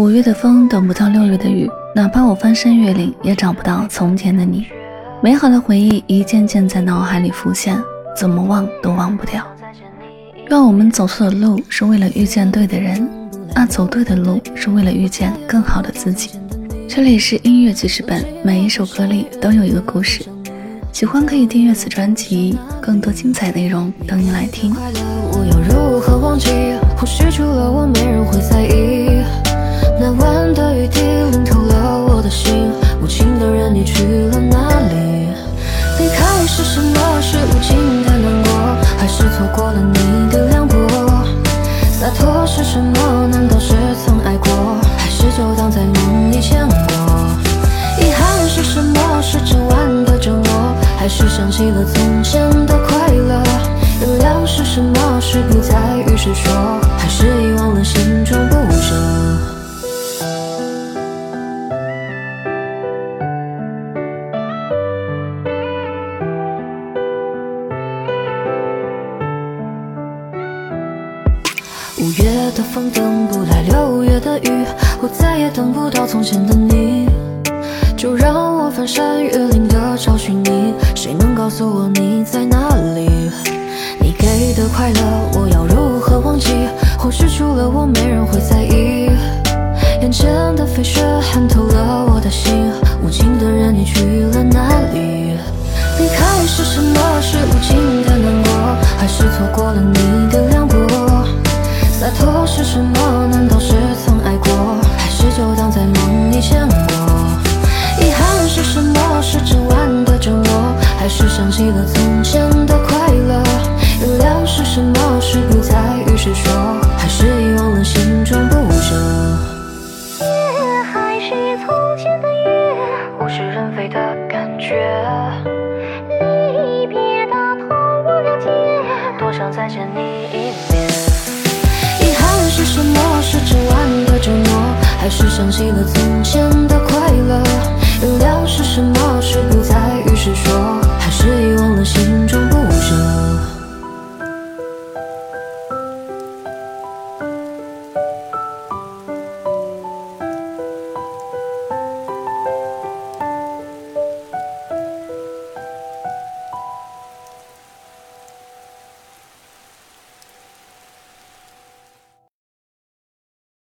五月的风等不到六月的雨，哪怕我翻山越岭，也找不到从前的你。美好的回忆一件件在脑海里浮现，怎么忘都忘不掉。愿我们走错的路是为了遇见对的人，那走对的路是为了遇见更好的自己。这里是音乐记事本，每一首歌里都有一个故事。喜欢可以订阅此专辑，更多精彩内容等你来听。我要如何忘记？或许除了我，没人什么？是无情的难过，还是错过了你的凉薄？洒脱是什么？难道是曾爱过，还是就当在梦里见过？遗憾是什么？是整晚的折磨。还是想起了从前月的风等不来六月的雨，我再也等不到从前的你。就让我翻山越岭的找寻你，谁能告诉我你在哪里？你给的快乐，我要如何忘记？或许除了我，没人会在意。眼前的飞雪寒透了我的心，无情的人，你去了哪里？想起了从前的快乐，原谅是什么？是不再与谁说，还是遗忘了心中不舍？夜还是从前的夜，物是人非的感觉。离别的痛我了解，多想再见你一面。遗憾是什么？是整晚的折磨，还是想起了从前？